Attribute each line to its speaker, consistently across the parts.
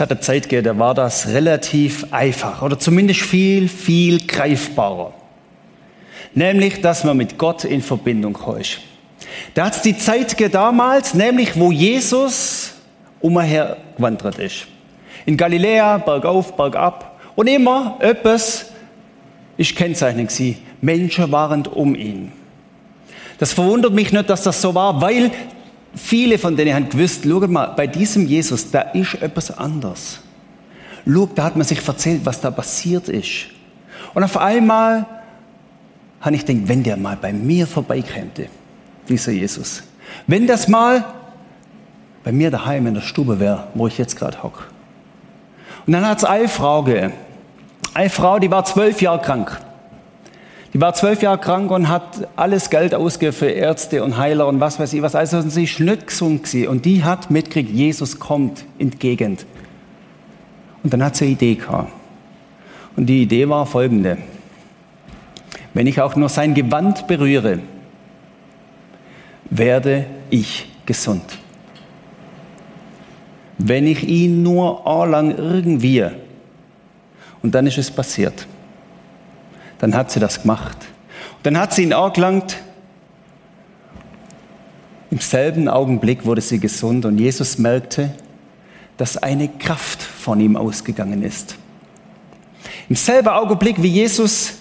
Speaker 1: Es hat eine Zeit gegeben, da war das relativ einfach oder zumindest viel, viel greifbarer. Nämlich, dass man mit Gott in Verbindung kommt. Da hat es die Zeit gegeben damals, nämlich wo Jesus umher gewandert ist. In Galiläa, bergauf, bergab. Und immer etwas ist kennzeichnend sie. Menschen waren um ihn. Das verwundert mich nicht, dass das so war, weil viele von denen haben gewusst, schau mal, bei diesem Jesus, da ist etwas anders. Schau, da hat man sich erzählt, was da passiert ist. Und auf einmal habe ich gedacht, wenn der mal bei mir vorbeikäme, dieser Jesus. Wenn das mal bei mir daheim in der Stube wäre, wo ich jetzt gerade hocke. Und dann hat es eine Frau gegeben. Eine Frau, die war zwölf Jahre krank. Die war zwölf Jahre krank und hat alles Geld ausgegeben für Ärzte und Heiler und was weiß ich was. Also sie ist nicht gesund gewesen. Und die hat mitgekriegt, Jesus kommt in die Gegend. Und dann hat sie eine Idee gehabt. Und die Idee war folgende. Wenn ich auch nur sein Gewand berühre, werde ich gesund. Wenn ich ihn nur lang irgendwie und dann ist es passiert. Dann hat sie das gemacht. Und dann hat sie ihn angelangt. Im selben Augenblick wurde sie gesund und Jesus merkte, dass eine Kraft von ihm ausgegangen ist. Im selben Augenblick, wie Jesus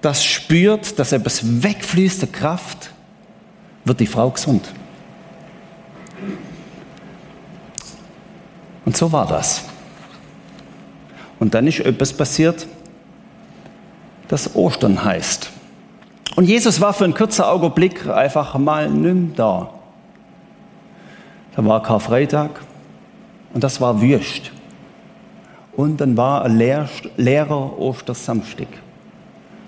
Speaker 1: das spürt, dass etwas wegfließt, der Kraft, wird die Frau gesund. Und so war das. Und dann ist etwas passiert, das Ostern heißt. Und Jesus war für einen kurzen Augenblick einfach mal nimm da. Da war Karfreitag und das war Wüst. Und dann war ein leer, leerer Ostersamstag.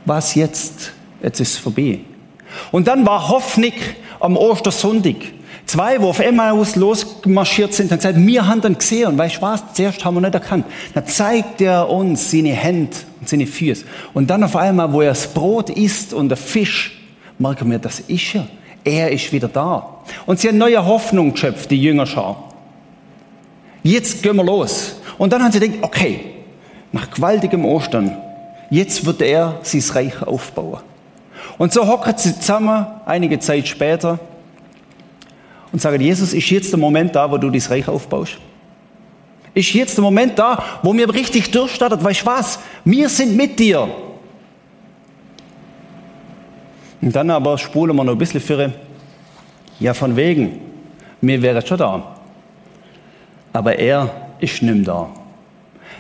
Speaker 1: Was jetzt? Jetzt ist es vorbei. Und dann war Hoffnung am Ostersonntag. Zwei, wo auf Emmaus losmarschiert sind, haben gesagt, wir haben ihn gesehen. Und weißt du was? Zuerst haben wir nicht erkannt. Dann zeigt er uns seine Hände und seine Füße. Und dann auf einmal, wo er das Brot isst und der Fisch, merken wir, das ist er. Er ist wieder da. Und sie haben neue Hoffnung geschöpft, die Jüngerschar. Jetzt gehen wir los. Und dann haben sie gedacht, okay, nach gewaltigem Ostern, jetzt wird er sein Reich aufbauen. Und so hocken sie zusammen, einige Zeit später, und sagen, Jesus, ist jetzt der Moment da, wo du das Reich aufbaust? Ist jetzt der Moment da, wo mir richtig durchstartet? Weißt du was? Wir sind mit dir. Und dann aber spulen wir noch ein bisschen für, ja, von wegen, mir wäre schon da. Aber er ist nicht da.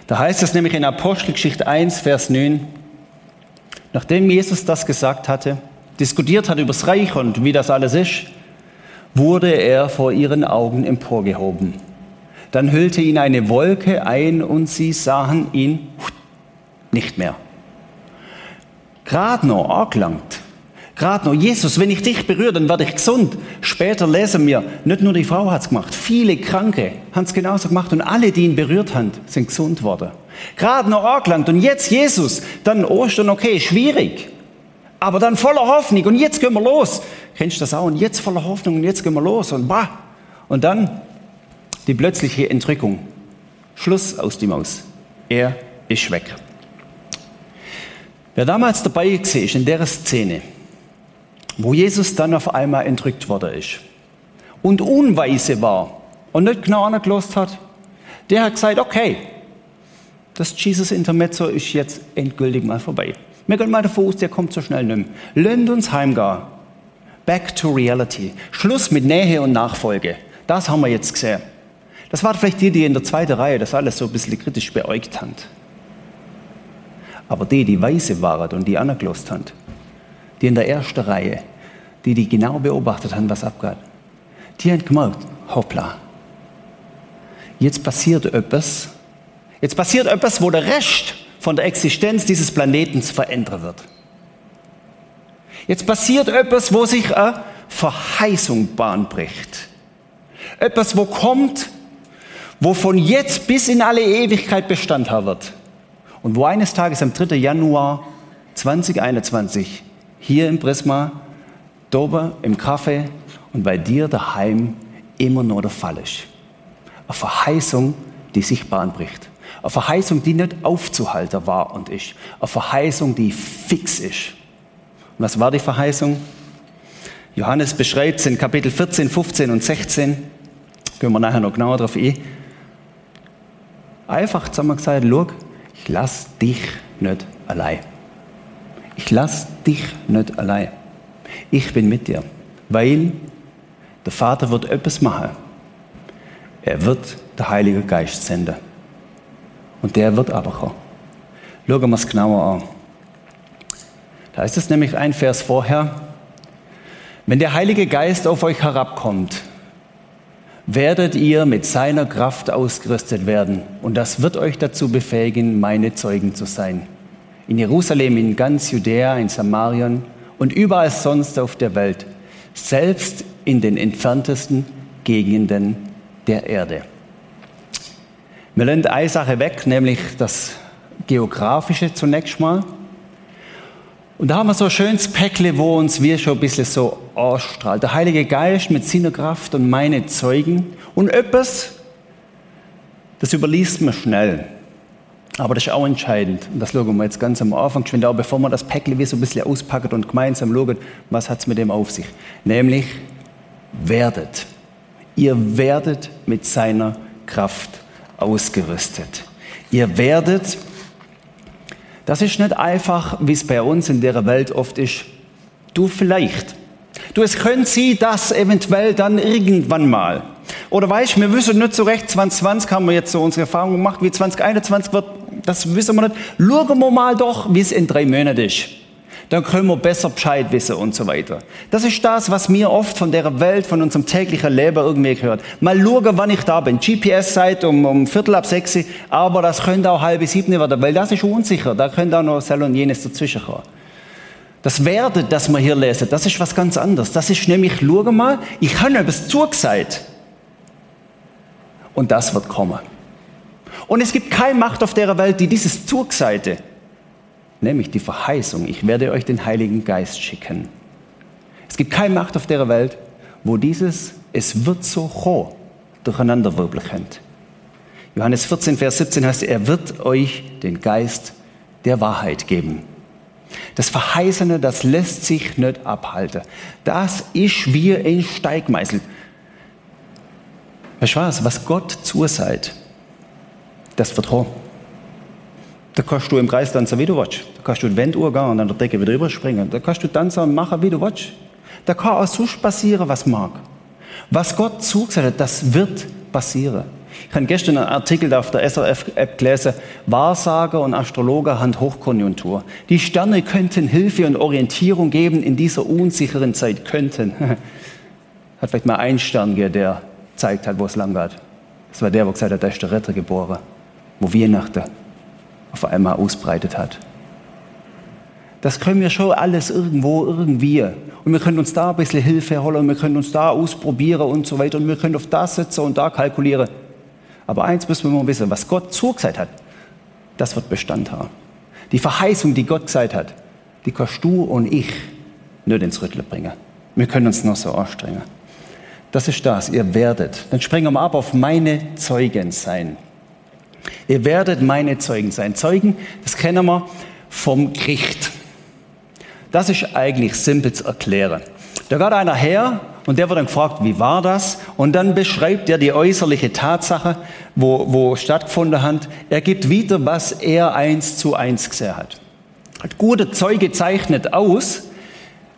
Speaker 1: Da heißt es nämlich in Apostelgeschichte 1, Vers 9, nachdem Jesus das gesagt hatte, diskutiert hat über das Reich und wie das alles ist, wurde er vor ihren Augen emporgehoben. Dann hüllte ihn eine Wolke ein und sie sahen ihn nicht mehr. Gerade noch angelangt. Gerade noch, Jesus, wenn ich dich berühre, dann werde ich gesund. Später lesen wir, nicht nur die Frau hat es gemacht, viele Kranke haben es genauso gemacht und alle, die ihn berührt haben, sind gesund worden. Gerade noch angelangt und jetzt Jesus, dann Ostern, okay, schwierig. Aber dann voller Hoffnung und jetzt gehen wir los. Kennst du das auch? Und jetzt voller Hoffnung und jetzt gehen wir los und bah. Und dann die plötzliche Entrückung. Schluss aus die Maus. Er ist weg. Wer damals dabei war in der Szene, wo Jesus dann auf einmal entrückt worden ist und unweise war und nicht genau angelost hat, der hat gesagt, okay, das Jesus Intermezzo ist jetzt endgültig mal vorbei. Wir gehen mal davon aus, der kommt so schnell mehr. Lönnt uns heimgehen. Back to reality. Schluss mit Nähe und Nachfolge. Das haben wir jetzt gesehen. Das waren vielleicht die, die in der zweiten Reihe das alles so ein bisschen kritisch beäugt haben. Aber die, die weise waren und die angelost haben, die in der ersten Reihe, die, die genau beobachtet haben, was abgeht, die haben gemerkt, hoppla, jetzt passiert etwas, jetzt passiert etwas, wo der Rest von der Existenz dieses Planetens verändern wird. Jetzt passiert etwas, wo sich eine Verheißung Bahn bricht. Etwas, wo kommt, wo von jetzt bis in alle Ewigkeit Bestand haben wird. Und wo eines Tages am 3. Januar 2021 hier im Prisma, dober im Kaffee und bei dir daheim immer nur der Fall ist. Eine Verheißung, die sich Bahn bricht. Eine Verheißung, die nicht aufzuhalten war und ist. Eine Verheißung, die fix ist. Was war die Verheißung? Johannes beschreibt es in Kapitel 14, 15 und 16. Gehen wir nachher noch genauer drauf ein. Einfach zusammen gesagt, schau, ich lass dich nicht allein. Ich lass dich nicht allein. Ich bin mit dir, weil der Vater wird etwas machen. Er wird der Heilige Geist senden. Und der wird aber kommen. Schauen wir es genauer an. Da ist es nämlich ein Vers vorher. Wenn der Heilige Geist auf euch herabkommt, werdet ihr mit seiner Kraft ausgerüstet werden. Und das wird euch dazu befähigen, meine Zeugen zu sein. In Jerusalem, in ganz Judäa, in Samarien und überall sonst auf der Welt. Selbst in den entferntesten Gegenden der Erde. Wir lernen eine Sache weg, nämlich das Geografische zunächst mal. Und da haben wir so ein schönes Päckle, wo uns wir schon ein bisschen so ausstrahlt. Der Heilige Geist mit seiner Kraft und meine Zeugen. Und etwas, das überliest man schnell. Aber das ist auch entscheidend. Und das schauen wir jetzt ganz am Anfang, schon auch bevor wir das Päckle wie so ein bisschen auspacken und gemeinsam schauen, was hat es mit dem auf sich. Nämlich, werdet. Ihr werdet mit seiner Kraft ausgerüstet. Ihr werdet, das ist nicht einfach, wie es bei uns in der Welt oft ist, du vielleicht. Du, es könnte sie das eventuell dann irgendwann mal. Oder weißt, wir wissen nicht so recht, 2020 haben wir jetzt so unsere Erfahrung gemacht, wie 2021 wird, das wissen wir nicht. Schauen wir mal doch, wie es in drei Monaten ist dann können wir besser Bescheid wissen und so weiter. Das ist das, was mir oft von der Welt, von unserem täglichen Leben irgendwie gehört. Mal schauen, wann ich da bin. GPS sagt um, um Viertel ab sechs, aber das könnte auch halb sieben werden, weil das ist unsicher. Da könnte auch noch Sel und jenes dazwischen kommen. Das Werde, das wir hier lesen, das ist was ganz anderes. Das ist nämlich, schau mal, ich habe etwas zugesagt. Und das wird kommen. Und es gibt keine Macht auf der Welt, die dieses Zugesagte nämlich die Verheißung, ich werde euch den Heiligen Geist schicken. Es gibt keine Macht auf der Welt, wo dieses es wird so hoch durcheinander wirbeln könnt. Johannes 14, Vers 17 heißt, er wird euch den Geist der Wahrheit geben. Das Verheißene, das lässt sich nicht abhalten. Das ist wie ein Steigmeißel. Weißt du was? Was Gott zusagt, das wird hoch. Da kannst du im Kreis tanzen, wie du willst. Da kannst du in Wenduhr gehen und an der Decke wieder überspringen. Da kannst du tanzen und machen, wie du willst. Da kann auch so passieren, was mag. Was Gott zugesagt hat, das wird passieren. Ich habe gestern einen Artikel auf der SRF-App gelesen. Wahrsager und Astrologer haben Hochkonjunktur. Die Sterne könnten Hilfe und Orientierung geben in dieser unsicheren Zeit. Könnten. Hat vielleicht mal einen Stern gegeben, der zeigt hat, wo es lang geht. Das war der, der gesagt hat, da ist der Retter geboren. Wo Weihnachten auf einmal ausbreitet hat. Das können wir schon alles irgendwo, irgendwie. Und wir können uns da ein bisschen Hilfe holen, und wir können uns da ausprobieren und so weiter. Und wir können auf das setzen und da kalkulieren. Aber eins müssen wir mal wissen, was Gott zugesagt hat, das wird Bestand haben. Die Verheißung, die Gott gesagt hat, die kannst du und ich nicht ins Rütteln bringen. Wir können uns noch so anstrengen. Das ist das, ihr werdet. Dann springen wir ab auf meine Zeugen sein. Ihr werdet meine Zeugen sein. Zeugen, das kennen wir vom Gericht. Das ist eigentlich simpel zu erklären. Da geht einer her und der wird dann gefragt, wie war das? Und dann beschreibt er die äußerliche Tatsache, wo, wo stattgefunden hat. Er gibt wieder, was er eins zu eins gesehen hat. Ein guter Zeuge zeichnet aus,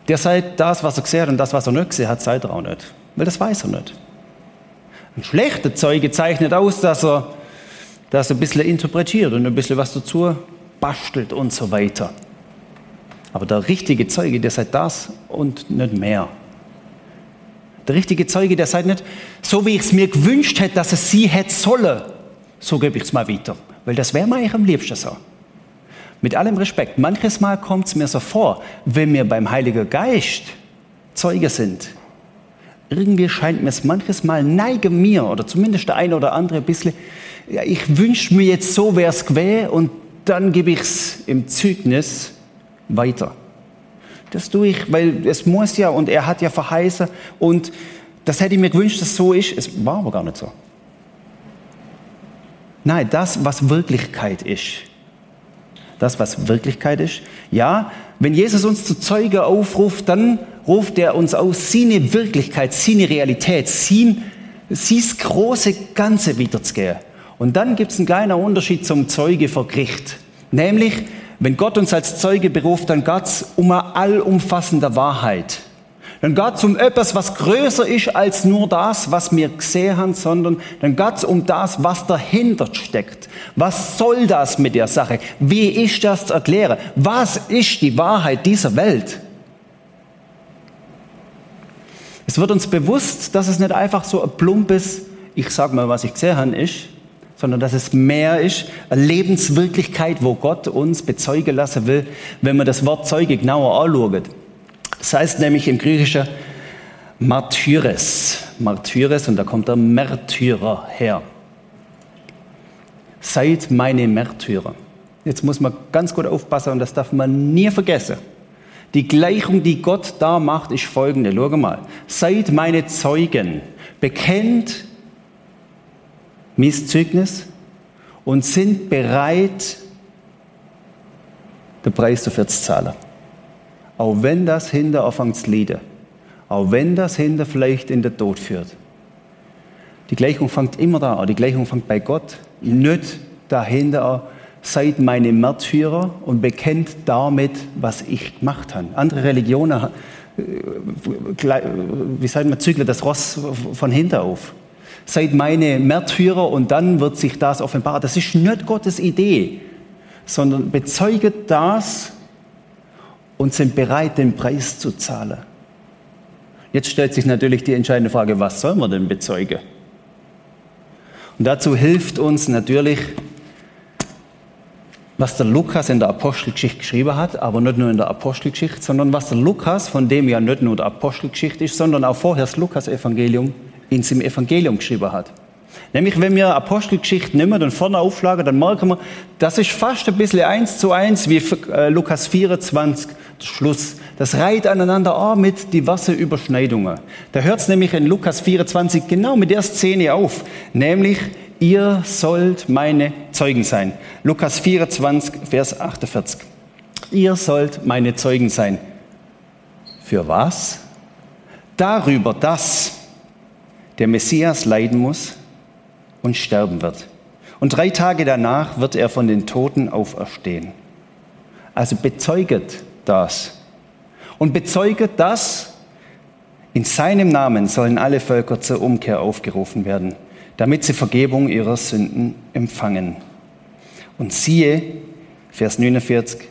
Speaker 1: der sagt das, was er gesehen hat und das, was er nicht gesehen hat, sagt er auch nicht. Weil das weiß er nicht. Ein schlechter Zeuge zeichnet aus, dass er das ein bisschen interpretiert und ein bisschen was dazu bastelt und so weiter. Aber der richtige Zeuge, der sagt das und nicht mehr. Der richtige Zeuge, der sagt nicht, so wie ich es mir gewünscht hätte, dass es sie hätte sollen, so gebe ich es mal weiter. Weil das wäre mir eigentlich am liebsten so. Mit allem Respekt, manches Mal kommt es mir so vor, wenn wir beim Heiligen Geist Zeuge sind, irgendwie scheint mir es manches Mal neige mir, oder zumindest der eine oder andere ein bisschen, ja, ich wünsche mir jetzt so wäre es gewesen und dann gebe ich es im Zeugnis weiter. Das tue ich, weil es muss ja und er hat ja verheißen und das hätte ich mir gewünscht, dass es so ist. Es war aber gar nicht so. Nein, das, was Wirklichkeit ist. Das, was Wirklichkeit ist. Ja, wenn Jesus uns zu Zeuge aufruft, dann ruft er uns aus, seine Wirklichkeit, seine Realität, sein, sein große Ganze wiederzugehen. Und dann gibt es einen kleinen Unterschied zum Zeuge vor Gericht. Nämlich, wenn Gott uns als Zeuge beruft, dann geht es um eine allumfassende Wahrheit. Dann geht es um etwas, was größer ist als nur das, was wir gesehen haben, sondern dann geht es um das, was dahinter steckt. Was soll das mit der Sache? Wie ist das zu erklären? Was ist die Wahrheit dieser Welt? Es wird uns bewusst, dass es nicht einfach so ein plumpes, ich sag mal, was ich gesehen habe, ist, sondern dass es mehr ist, eine Lebenswirklichkeit, wo Gott uns bezeugen lassen will, wenn man das Wort Zeuge genauer anschaut. Das heißt nämlich im Griechischen Martyres. Martyres und da kommt der Märtyrer her. Seid meine Märtyrer. Jetzt muss man ganz gut aufpassen und das darf man nie vergessen. Die Gleichung, die Gott da macht, ist folgende. Schau mal. Seid meine Zeugen. Bekennt Misszeugnis und sind bereit, den Preis dafür zu zahlen. Auch wenn das hinter anfängt zu leiden. Auch wenn das hinter vielleicht in den Tod führt. Die Gleichung fängt immer da an. Die Gleichung fängt bei Gott. Nicht dahinter an, seid meine Märtyrer und bekennt damit, was ich gemacht habe. Andere Religionen, äh, wie sagt man, zügeln das Ross von hinten auf. Seid meine Märtyrer und dann wird sich das offenbaren. Das ist nicht Gottes Idee, sondern bezeuget das und sind bereit, den Preis zu zahlen. Jetzt stellt sich natürlich die entscheidende Frage, was soll man denn bezeugen? Und dazu hilft uns natürlich was der Lukas in der Apostelgeschichte geschrieben hat, aber nicht nur in der Apostelgeschichte, sondern was der Lukas, von dem ja nicht nur der Apostelgeschichte ist, sondern auch vorher das Lukas-Evangelium in seinem Evangelium geschrieben hat. Nämlich, wenn wir Apostelgeschichte nehmen und vorne aufschlagen, dann merken wir, das ist fast ein bisschen eins zu eins wie äh, Lukas 24, der Schluss. Das reiht aneinander an mit diversen Überschneidungen. Da hört es nämlich in Lukas 24 genau mit der Szene auf, nämlich ihr sollt meine Zeugen sein. Lukas 24, Vers 48. Ihr sollt meine Zeugen sein. Für was? Darüber, dass der Messias leiden muss und sterben wird. Und drei Tage danach wird er von den Toten auferstehen. Also bezeuget das. Und bezeuget das, in seinem Namen sollen alle Völker zur Umkehr aufgerufen werden damit sie Vergebung ihrer Sünden empfangen. Und siehe, Vers 49,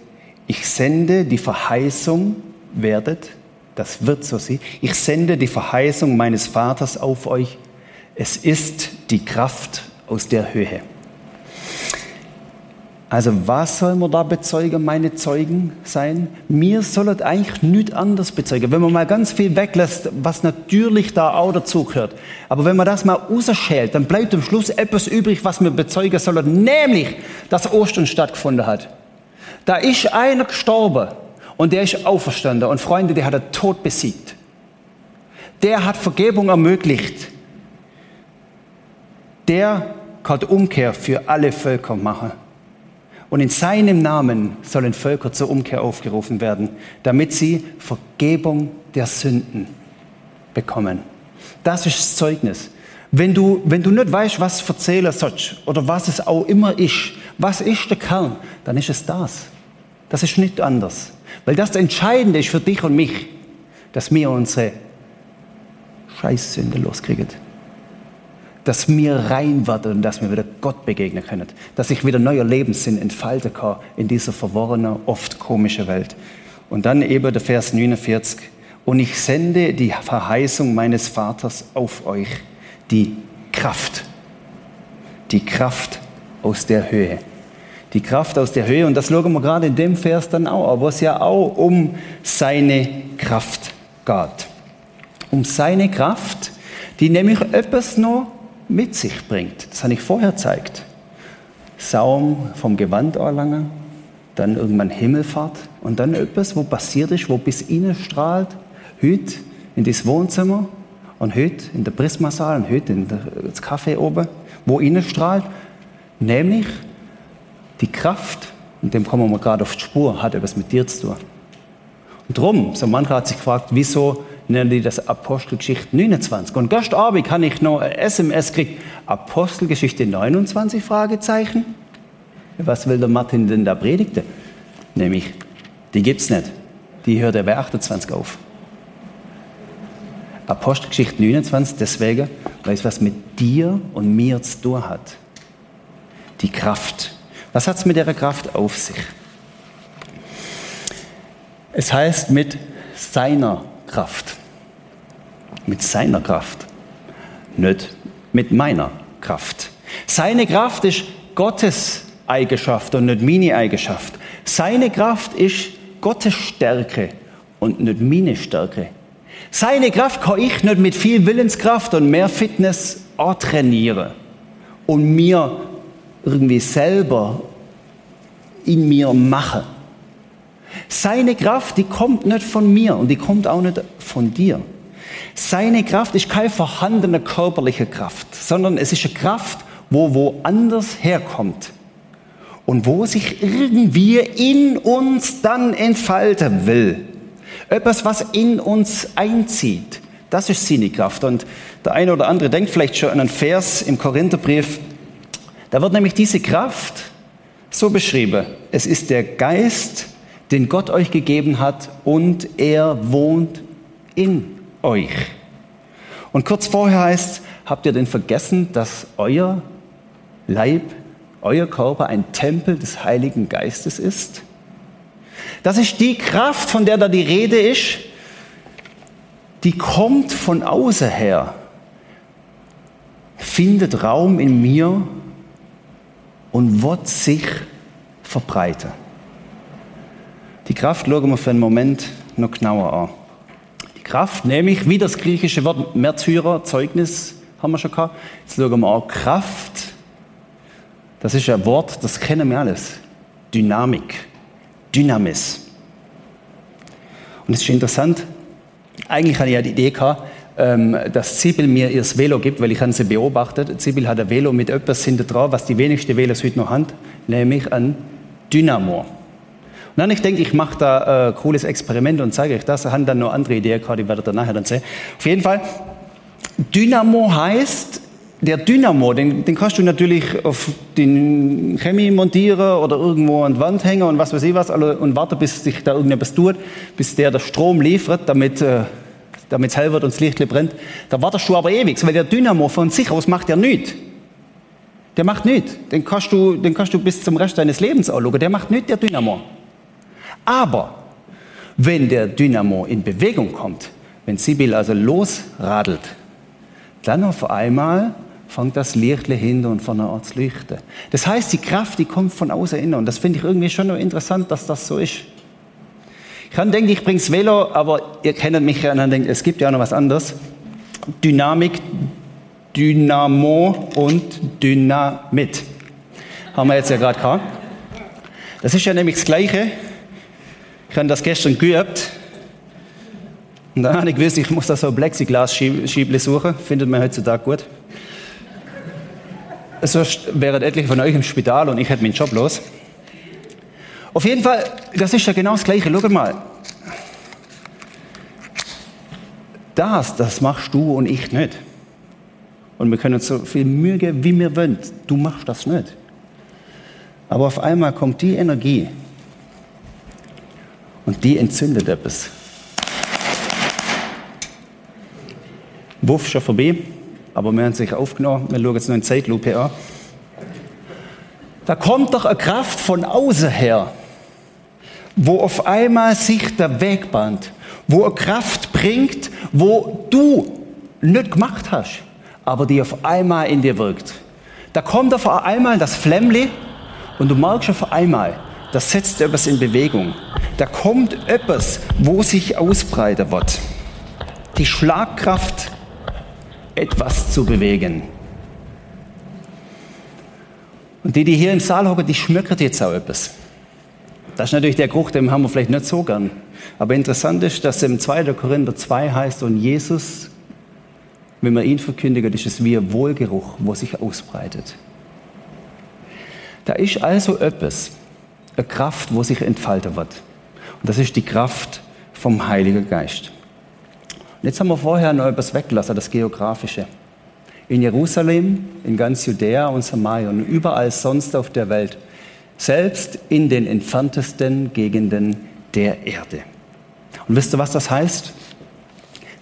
Speaker 1: ich sende die Verheißung, werdet, das wird so sie, ich sende die Verheißung meines Vaters auf euch, es ist die Kraft aus der Höhe. Also was soll man da bezeugen, meine Zeugen sein? Mir soll es eigentlich nichts anderes bezeugen. Wenn man mal ganz viel weglässt, was natürlich da auch dazu gehört. Aber wenn man das mal rausschält, dann bleibt am Schluss etwas übrig, was wir bezeugen sollen. Nämlich, dass Ostern stattgefunden hat. Da ist einer gestorben und der ist auferstanden. Und Freunde, der hat den Tod besiegt. Der hat Vergebung ermöglicht. Der kann Umkehr für alle Völker machen. Und in seinem Namen sollen Völker zur Umkehr aufgerufen werden, damit sie Vergebung der Sünden bekommen. Das ist das Zeugnis. Wenn du, wenn du nicht weißt, was erzählen sollst oder was es auch immer ist, was ist der Kern, dann ist es das. Das ist nicht anders. Weil das Entscheidende ist für dich und mich, dass wir unsere Scheißsünde loskriegen dass wir rein werden und dass wir wieder Gott begegnen können. Dass ich wieder neuer Lebenssinn entfalten kann in dieser verworrenen, oft komischen Welt. Und dann eben der Vers 49. Und ich sende die Verheißung meines Vaters auf euch, die Kraft. Die Kraft aus der Höhe. Die Kraft aus der Höhe. Und das schauen wir gerade in dem Vers dann auch, wo es ja auch um seine Kraft geht. Um seine Kraft, die nämlich etwas noch mit sich bringt. Das habe ich vorher gezeigt. Saum vom Gewand anlangen, dann irgendwann Himmelfahrt und dann etwas, wo passiert ist, wo bis innen strahlt, heute in das Wohnzimmer und heute in der Prismasaal und heute in das Café oben, wo innen strahlt, Nämlich die Kraft, und dem kommen wir gerade auf die Spur, hat etwas mit dir zu tun. Und drum, so mancher hat sich gefragt, wieso nennen die das Apostelgeschichte 29? Und gestern Abend kann ich noch ein SMS kriegen, Apostelgeschichte 29, Fragezeichen? Was will der Martin denn da predigte? Nämlich, die gibt's nicht. Die hört er bei 28 auf. Apostelgeschichte 29 deswegen, weil es was mit dir und mir zu tun hat. Die Kraft. Was hat es mit der Kraft auf sich? Es heißt mit seiner Kraft. Mit seiner Kraft. Nicht mit meiner Kraft. Seine Kraft ist Gottes Eigenschaft und nicht meine Eigenschaft. Seine Kraft ist Gottes Stärke und nicht meine Stärke. Seine Kraft kann ich nicht mit viel Willenskraft und mehr Fitness trainieren und mir irgendwie selber in mir machen. Seine Kraft, die kommt nicht von mir und die kommt auch nicht von dir. Seine Kraft ist keine vorhandene körperliche Kraft, sondern es ist eine Kraft, wo woanders herkommt und wo sich irgendwie in uns dann entfalten will. Etwas, was in uns einzieht. Das ist seine Kraft. Und der eine oder andere denkt vielleicht schon an einen Vers im Korintherbrief. Da wird nämlich diese Kraft so beschrieben. Es ist der Geist, den Gott euch gegeben hat und er wohnt in euch. Und kurz vorher heißt, habt ihr denn vergessen, dass euer Leib, euer Körper ein Tempel des Heiligen Geistes ist? Das ist die Kraft, von der da die Rede ist, die kommt von außen her, findet Raum in mir und wird sich verbreiten. Die Kraft schauen wir für einen Moment noch genauer an. Die Kraft, nämlich wie das griechische Wort Märtyrer, Zeugnis, haben wir schon gehabt. Jetzt schauen wir an Kraft. Das ist ein Wort, das kennen wir alles. Dynamik, Dynamis. Und es ist interessant, eigentlich hatte ich ja die Idee gehabt, ähm, dass Sibyl mir ihr Velo gibt, weil ich habe sie beobachtet. Sibyl hat ein Velo mit etwas hinter drauf, was die wenigsten Velos heute noch haben, nämlich ein Dynamo. Dann ich denke, ich mache da ein cooles Experiment und zeige euch das. Ich habe dann noch andere Ideen gehabt, die werdet ihr nachher dann sehen. Auf jeden Fall, Dynamo heißt, der Dynamo, den, den kannst du natürlich auf den Chemie montieren oder irgendwo an die Wand hängen und was weiß ich was und warten, bis sich da irgendetwas tut, bis der der Strom liefert, damit äh, damit es hell wird und das Licht brennt. Da wartest du aber ewig, weil der Dynamo von sich aus macht ja nichts. Der macht nichts. Den kannst du, den kannst du bis zum Rest deines Lebens anschauen. Der macht nichts, der Dynamo. Aber wenn der Dynamo in Bewegung kommt, wenn Sibyl also losradelt, dann auf einmal fängt das Lichtle hinter und von der zu leuchten. Das heißt, die Kraft, die kommt von außen innen. Und das finde ich irgendwie schon noch interessant, dass das so ist. Ich kann denken, ich bringe das Velo, aber ihr kennt mich ja und dann denkt, es gibt ja noch was anderes. Dynamik, Dynamo und Dynamit. Haben wir jetzt ja gerade gehabt. Das ist ja nämlich das Gleiche. Ich habe das gestern geübt. Und dann habe ich gewusst, ich muss da so ein Plexiglas-Schieble suchen. Findet man heutzutage gut. Sonst wären etliche von euch im Spital und ich hätte meinen Job los. Auf jeden Fall, das ist ja genau das Gleiche. Schau mal. Das, das machst du und ich nicht. Und wir können uns so viel Mühe geben, wie wir wollen. Du machst das nicht. Aber auf einmal kommt die Energie, und die entzündet etwas. Wuff schon vorbei, aber wir haben sich aufgenommen. Wir schauen jetzt noch in Zeitlupe an. Da kommt doch eine Kraft von außen her, wo auf einmal sich der Weg bahnt, wo eine Kraft bringt, wo du nicht gemacht hast, aber die auf einmal in dir wirkt. Da kommt auf einmal das Flämmli und du merkst auf einmal, das setzt etwas in Bewegung. Da kommt etwas, wo sich ausbreiten wird. Die Schlagkraft, etwas zu bewegen. Und die, die hier im Saal hocken, die schmöckert jetzt auch etwas. Das ist natürlich der Geruch, den haben wir vielleicht nicht so gern. Aber interessant ist, dass im 2. Korinther 2 heißt, und Jesus, wenn man ihn verkündigt, ist es wie ein Wohlgeruch, wo sich ausbreitet. Da ist also etwas, eine Kraft, wo sich entfalten wird. Und das ist die Kraft vom Heiligen Geist. Und jetzt haben wir vorher noch etwas weggelassen, das Geografische. In Jerusalem, in ganz Judäa und Samaria und überall sonst auf der Welt, selbst in den entferntesten Gegenden der Erde. Und wisst ihr, was das heißt?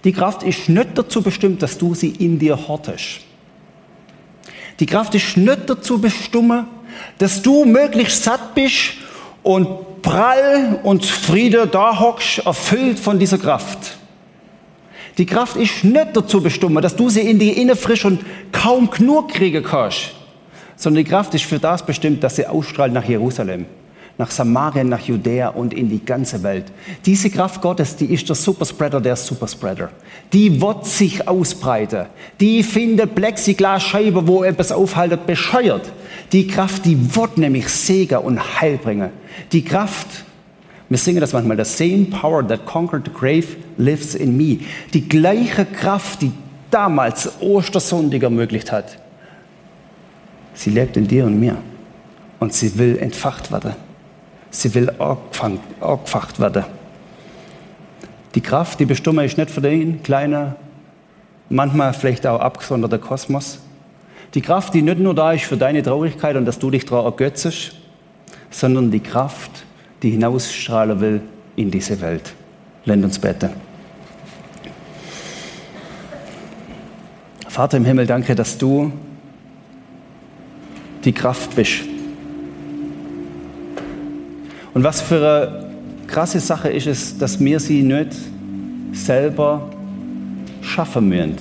Speaker 1: Die Kraft ist nicht dazu bestimmt, dass du sie in dir hortest. Die Kraft ist nicht dazu bestimmt, dass du möglichst satt bist und prall und Friede da hockst, erfüllt von dieser Kraft. Die Kraft ist nicht dazu bestimmt, dass du sie in die Inne frisch und kaum genug kriegen kannst, sondern die Kraft ist für das bestimmt, dass sie ausstrahlt nach Jerusalem nach Samarien, nach Judäa und in die ganze Welt. Diese Kraft Gottes, die ist der Superspreader der Superspreader. Die wird sich ausbreiten. Die findet Plexiglasscheibe, wo etwas aufhaltet, bescheuert. Die Kraft, die wird nämlich Segen und Heil bringen. Die Kraft, wir singen das manchmal, the same power that conquered the grave lives in me. Die gleiche Kraft, die damals Ostersonntag ermöglicht hat, sie lebt in dir und mir. Und sie will entfacht werden. Sie will angefacht werden. Die Kraft, die bestimmt ist nicht für den kleinen, manchmal vielleicht auch abgesonderten Kosmos. Die Kraft, die nicht nur da ist für deine Traurigkeit und dass du dich daran ergötzest, sondern die Kraft, die hinausstrahlen will in diese Welt. Lend uns beten. Vater im Himmel, danke, dass du die Kraft bist und was für eine krasse Sache ist es, dass wir sie nicht selber schaffen müssen.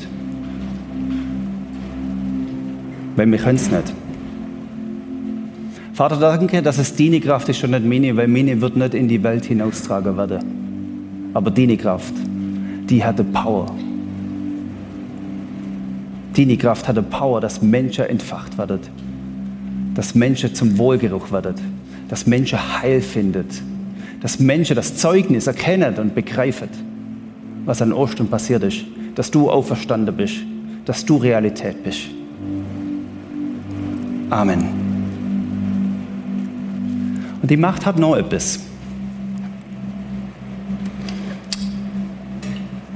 Speaker 1: Weil wir können es nicht. Vater, danke, dass es deine Kraft ist und nicht meine, weil meine wird nicht in die Welt hinaustragen werden. Aber deine Kraft, die hat die Power. Deine Kraft hat die Power, dass Menschen entfacht werden. Dass Menschen zum Wohlgeruch werden dass Menschen Heil findet, dass Menschen das Zeugnis erkennen und begreifen, was an Ostern passiert ist, dass du auferstanden bist, dass du Realität bist. Amen. Und die Macht hat noch etwas.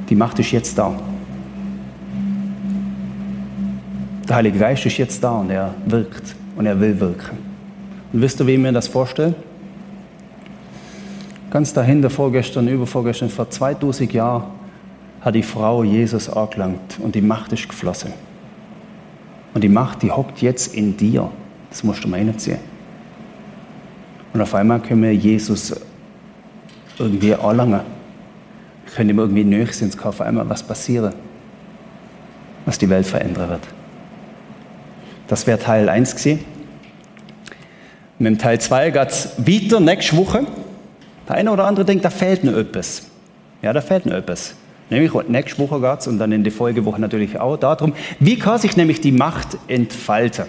Speaker 1: Die Macht ist jetzt da. Der Heilige Geist ist jetzt da und er wirkt und er will wirken. Und wisst ihr, wie ich mir das vorstelle? Ganz dahinter, vorgestern, übervorgestern, vor 2000 Jahren, hat die Frau Jesus angelangt und die Macht ist geflossen. Und die Macht, die hockt jetzt in dir. Das musst du mal reinziehen. Und auf einmal können wir Jesus irgendwie anlangen. Wir können ihm irgendwie näher sein, es kann auf einmal was passieren, was die Welt verändern wird. Das wäre Teil 1 gewesen. Mit dem Teil 2 geht es weiter nächste Woche. Der eine oder andere denkt, da fehlt noch etwas. Ja, da fehlt noch etwas. Nämlich nächste Woche geht und dann in der Folgewoche natürlich auch darum, wie kann sich nämlich die Macht entfalten?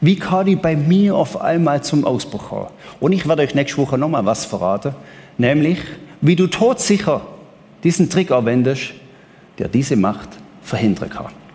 Speaker 1: Wie kann die bei mir auf einmal zum Ausbruch kommen? Und ich werde euch nächste Woche nochmal was verraten, nämlich wie du todsicher diesen Trick anwendest, der diese Macht verhindern kann.